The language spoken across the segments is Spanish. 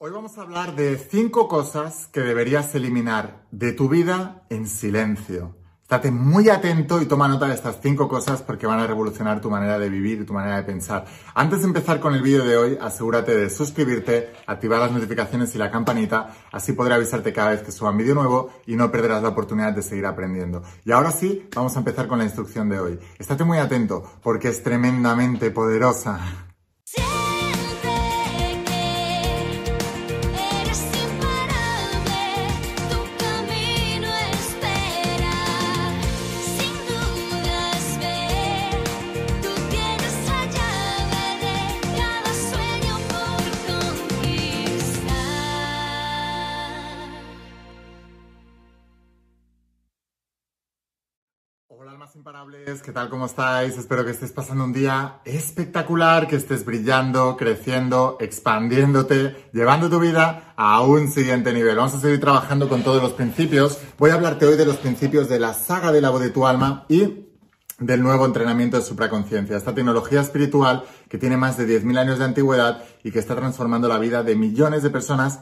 Hoy vamos a hablar de cinco cosas que deberías eliminar de tu vida en silencio. Estate muy atento y toma nota de estas cinco cosas porque van a revolucionar tu manera de vivir y tu manera de pensar. Antes de empezar con el vídeo de hoy, asegúrate de suscribirte, activar las notificaciones y la campanita, así podré avisarte cada vez que suba un vídeo nuevo y no perderás la oportunidad de seguir aprendiendo. Y ahora sí, vamos a empezar con la instrucción de hoy. Estate muy atento porque es tremendamente poderosa. Imparables, ¿qué tal? ¿Cómo estáis? Espero que estés pasando un día espectacular, que estés brillando, creciendo, expandiéndote, llevando tu vida a un siguiente nivel. Vamos a seguir trabajando con todos los principios. Voy a hablarte hoy de los principios de la saga de la voz de tu alma y del nuevo entrenamiento de supraconciencia, esta tecnología espiritual que tiene más de 10.000 años de antigüedad y que está transformando la vida de millones de personas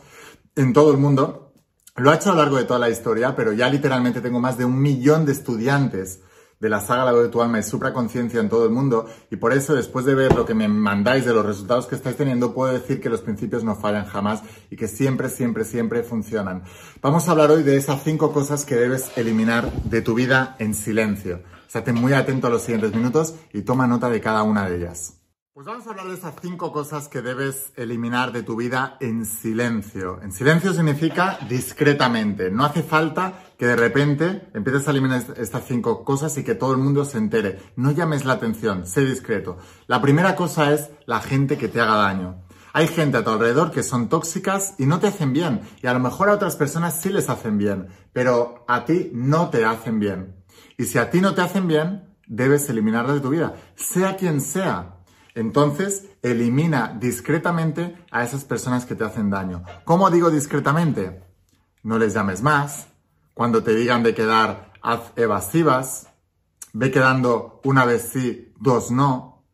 en todo el mundo. Lo ha hecho a lo largo de toda la historia, pero ya literalmente tengo más de un millón de estudiantes de la saga La voz de tu alma y supraconciencia en todo el mundo y por eso después de ver lo que me mandáis de los resultados que estáis teniendo puedo decir que los principios no fallan jamás y que siempre, siempre, siempre funcionan. Vamos a hablar hoy de esas cinco cosas que debes eliminar de tu vida en silencio. Estate muy atento a los siguientes minutos y toma nota de cada una de ellas. Pues vamos a hablar de esas cinco cosas que debes eliminar de tu vida en silencio. En silencio significa discretamente. No hace falta que de repente empieces a eliminar estas cinco cosas y que todo el mundo se entere. No llames la atención, sé discreto. La primera cosa es la gente que te haga daño. Hay gente a tu alrededor que son tóxicas y no te hacen bien. Y a lo mejor a otras personas sí les hacen bien, pero a ti no te hacen bien. Y si a ti no te hacen bien, debes eliminarla de tu vida, sea quien sea. Entonces, elimina discretamente a esas personas que te hacen daño. ¿Cómo digo discretamente? No les llames más. Cuando te digan de quedar, haz evasivas. Ve quedando una vez sí, dos no.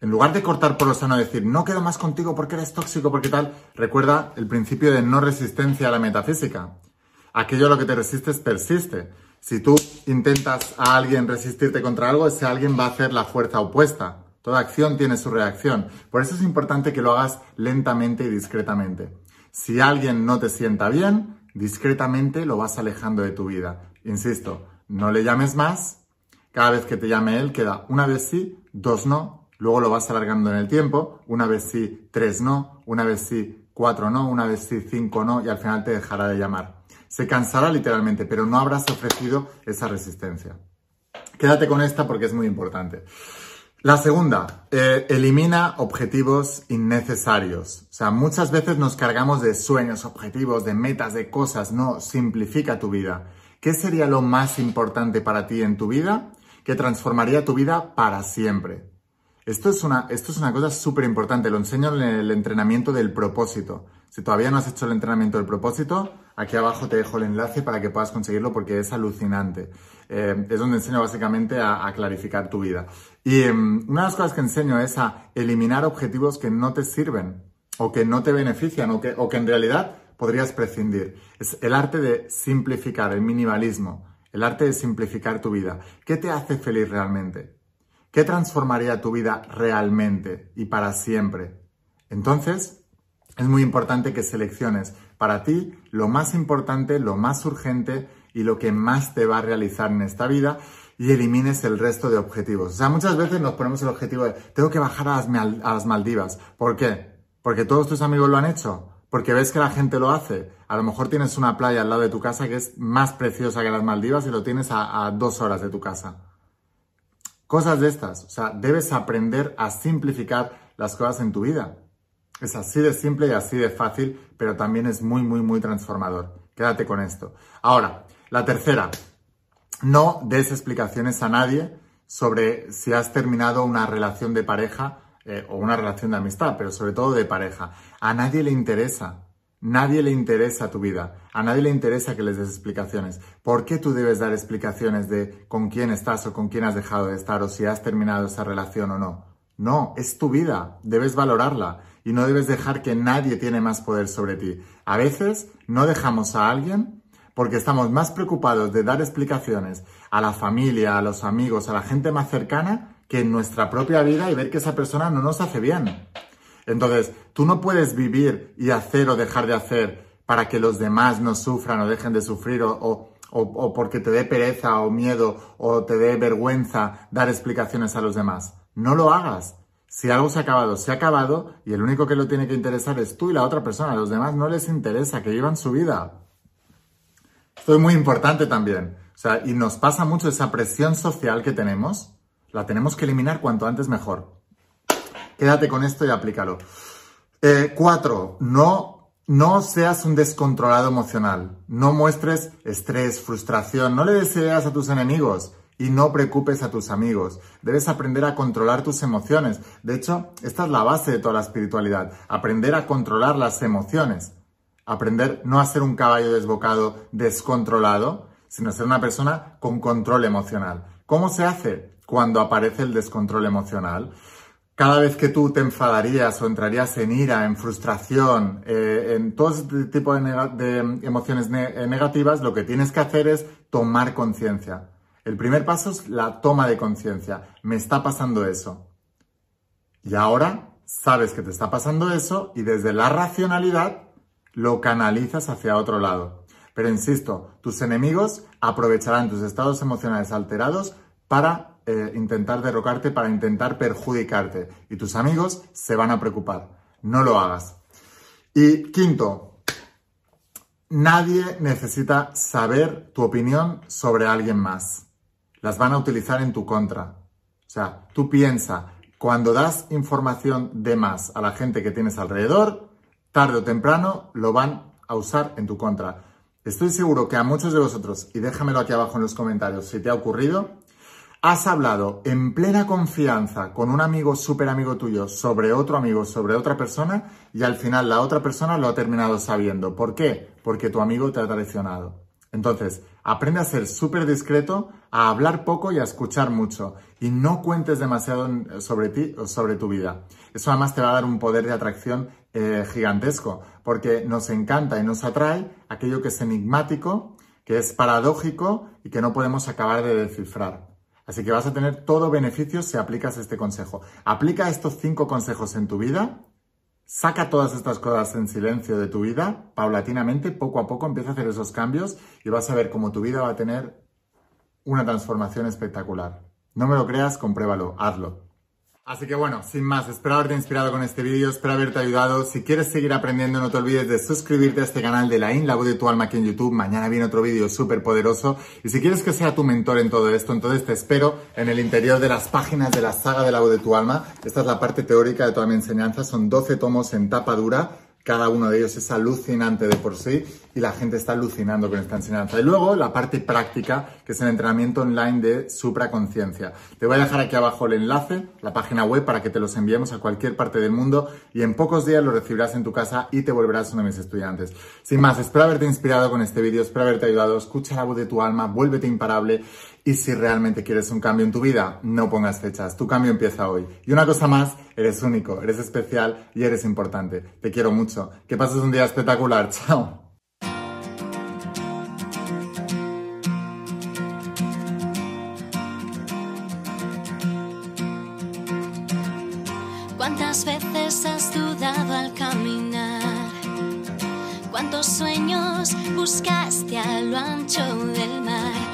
En lugar de cortar por lo sano, decir, no quedo más contigo porque eres tóxico, porque tal, recuerda el principio de no resistencia a la metafísica. Aquello a lo que te resistes persiste. Si tú intentas a alguien resistirte contra algo, ese alguien va a hacer la fuerza opuesta. Toda acción tiene su reacción. Por eso es importante que lo hagas lentamente y discretamente. Si alguien no te sienta bien, discretamente lo vas alejando de tu vida. Insisto, no le llames más. Cada vez que te llame él, queda una vez sí, dos no. Luego lo vas alargando en el tiempo. Una vez sí, tres no. Una vez sí, cuatro no. Una vez sí, cinco no. Y al final te dejará de llamar. Se cansará literalmente, pero no habrás ofrecido esa resistencia. Quédate con esta porque es muy importante. La segunda, eh, elimina objetivos innecesarios. O sea, muchas veces nos cargamos de sueños, objetivos, de metas, de cosas. No, simplifica tu vida. ¿Qué sería lo más importante para ti en tu vida? Que transformaría tu vida para siempre. Esto es una, esto es una cosa súper importante. Lo enseño en el entrenamiento del propósito. Si todavía no has hecho el entrenamiento del propósito, aquí abajo te dejo el enlace para que puedas conseguirlo porque es alucinante. Eh, es donde enseño básicamente a, clarificar tu vida. Y em, una de las cosas que enseño es a eliminar objetivos que no te sirven o que no te benefician o que, o que en realidad podrías prescindir. Es el arte de simplificar, el minimalismo, el arte de simplificar tu vida. ¿Qué te hace feliz realmente? ¿Qué transformaría tu vida realmente y para siempre? Entonces, es muy importante que selecciones para ti lo más importante, lo más urgente y lo que más te va a realizar en esta vida y elimines el resto de objetivos. O sea, muchas veces nos ponemos el objetivo de tengo que bajar a las, Maldivas. ¿Por qué? Porque todos tus amigos lo han hecho. Porque ves que la gente lo hace. A lo mejor tienes una playa al lado de tu casa que es más preciosa que las Maldivas y lo tienes a, dos horas de tu casa. Cosas de estas. O sea, debes aprender a simplificar las cosas en tu vida. Es así de simple y así de fácil, pero también es muy, muy, muy transformador. Quédate con esto. Ahora, la tercera. No des explicaciones a nadie sobre si has terminado una relación de pareja eh, o una relación de amistad, pero sobre todo de pareja. A nadie le interesa. Nadie le interesa tu vida. A nadie le interesa que les des explicaciones. ¿Por qué tú debes dar explicaciones de con quién estás o con quién has dejado de estar o si has terminado esa relación o no? No, es tu vida. Debes valorarla y no debes dejar que nadie tiene más poder sobre ti. A veces no dejamos a alguien porque estamos más preocupados de dar explicaciones a la familia, a los amigos, a la gente más cercana que en nuestra propia vida y ver que esa persona no nos hace bien. Entonces, tú no puedes vivir y hacer o dejar de hacer para que los demás no sufran o dejen de sufrir o, o, porque te dé pereza o miedo o te dé vergüenza dar explicaciones a los demás. No lo hagas. Si algo se ha acabado, se ha acabado y el único que lo tiene que interesar es tú y la otra persona. A los demás no les interesa que vivan su vida. Esto es muy importante también. O sea, y nos pasa mucho esa presión social que tenemos. La tenemos que eliminar cuanto antes mejor. Quédate con esto y aplícalo. Eh, cuatro, no, no seas un descontrolado emocional. No muestres estrés, frustración. No le deseas a tus enemigos y no preocupes a tus amigos. Debes aprender a controlar tus emociones. De hecho, esta es la base de toda la espiritualidad. Aprender a controlar las emociones. Aprender no a ser un caballo desbocado, descontrolado, sino a ser una persona con control emocional. ¿Cómo se hace? Cuando aparece el descontrol emocional. Cada vez que tú te enfadarías o entrarías en ira, en frustración, eh, en todo este tipo de, emociones eh, negativas, lo que tienes que hacer es tomar conciencia. El primer paso es la toma de conciencia. Me está pasando eso. Y ahora sabes que te está pasando eso y desde la racionalidad lo canalizas hacia otro lado. Pero insisto, tus enemigos aprovecharán tus estados emocionales alterados para eh, intentar derrocarte, para intentar perjudicarte. Y tus amigos se van a preocupar. No lo hagas. Y quinto, nadie necesita saber tu opinión sobre alguien más. Las van a utilizar en tu contra. O sea, tú piensa, cuando das información de más a la gente que tienes alrededor, tarde o temprano lo van a usar en tu contra. Estoy seguro que a muchos de vosotros, y déjamelo aquí abajo en los comentarios si te ha ocurrido, has hablado en plena confianza con un amigo, súper amigo tuyo, sobre otro amigo, sobre otra persona, y al final la otra persona lo ha terminado sabiendo. ¿Por qué? Porque tu amigo te ha traicionado. Entonces, aprende a ser súper discreto, a hablar poco y a escuchar mucho. Y no cuentes demasiado sobre ti o sobre tu vida. Eso además te va a dar un poder de atracción eh, gigantesco, porque nos encanta y nos atrae aquello que es enigmático, que es paradójico y que no podemos acabar de descifrar. Así que vas a tener todo beneficio si aplicas este consejo. Aplica estos cinco consejos en tu vida, saca todas estas cosas en silencio de tu vida, paulatinamente, poco a poco empieza a hacer esos cambios y vas a ver cómo tu vida va a tener una transformación espectacular. No me lo creas, compruébalo, hazlo. Así que bueno, sin más, espero haberte inspirado con este vídeo, espero haberte ayudado. Si quieres seguir aprendiendo, no te olvides de suscribirte a este canal de la IN, la voz de tu alma aquí en YouTube. Mañana viene otro vídeo súper poderoso. Y si quieres que sea tu mentor en todo esto, entonces te espero en el interior de las páginas de la saga de la voz de tu alma. Esta es la parte teórica de toda mi enseñanza. Son 12 tomos en tapa dura cada uno de ellos es alucinante de por sí y la gente está alucinando con esta enseñanza. Y luego la parte práctica, que es el entrenamiento online de supraconciencia. Te voy a dejar aquí abajo el enlace, la página web, para que te los enviemos a cualquier parte del mundo y en pocos días lo recibirás en tu casa y te volverás uno de mis estudiantes. Sin más, espero haberte inspirado con este vídeo, espero haberte ayudado. Escucha la voz de tu alma, vuélvete imparable y si realmente quieres un cambio en tu vida, no pongas fechas. Tu cambio empieza hoy. Y una cosa más, eres único, eres especial y eres importante. Te quiero mucho. Que pases un día espectacular. Chao. Buscaste a lo ancho del mar?